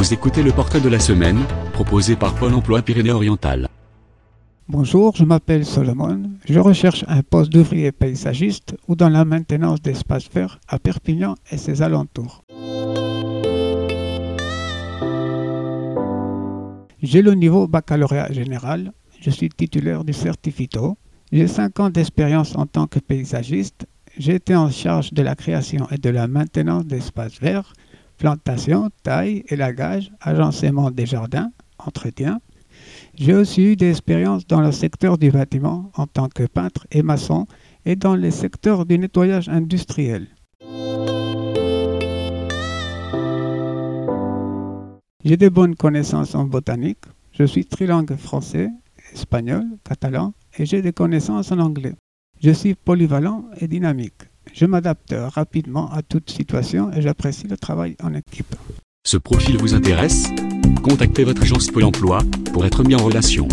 Vous écoutez le portrait de la semaine, proposé par Pôle emploi Pyrénées-Orientales. Bonjour, je m'appelle Solomon. Je recherche un poste d'ouvrier paysagiste ou dans la maintenance d'espaces verts à Perpignan et ses alentours. J'ai le niveau baccalauréat général. Je suis titulaire du certificat. J'ai 5 ans d'expérience en tant que paysagiste. J'ai été en charge de la création et de la maintenance d'espaces verts, plantation, taille, élagage, agencement des jardins, entretien. J'ai aussi eu des expériences dans le secteur du bâtiment en tant que peintre et maçon et dans les secteurs du nettoyage industriel. J'ai de bonnes connaissances en botanique. Je suis trilingue français, espagnol, catalan et j'ai des connaissances en anglais. Je suis polyvalent et dynamique. Je m'adapte rapidement à toute situation et j'apprécie le travail en équipe. Ce profil vous intéresse? Contactez votre agence Pôle emploi pour être mis en relation.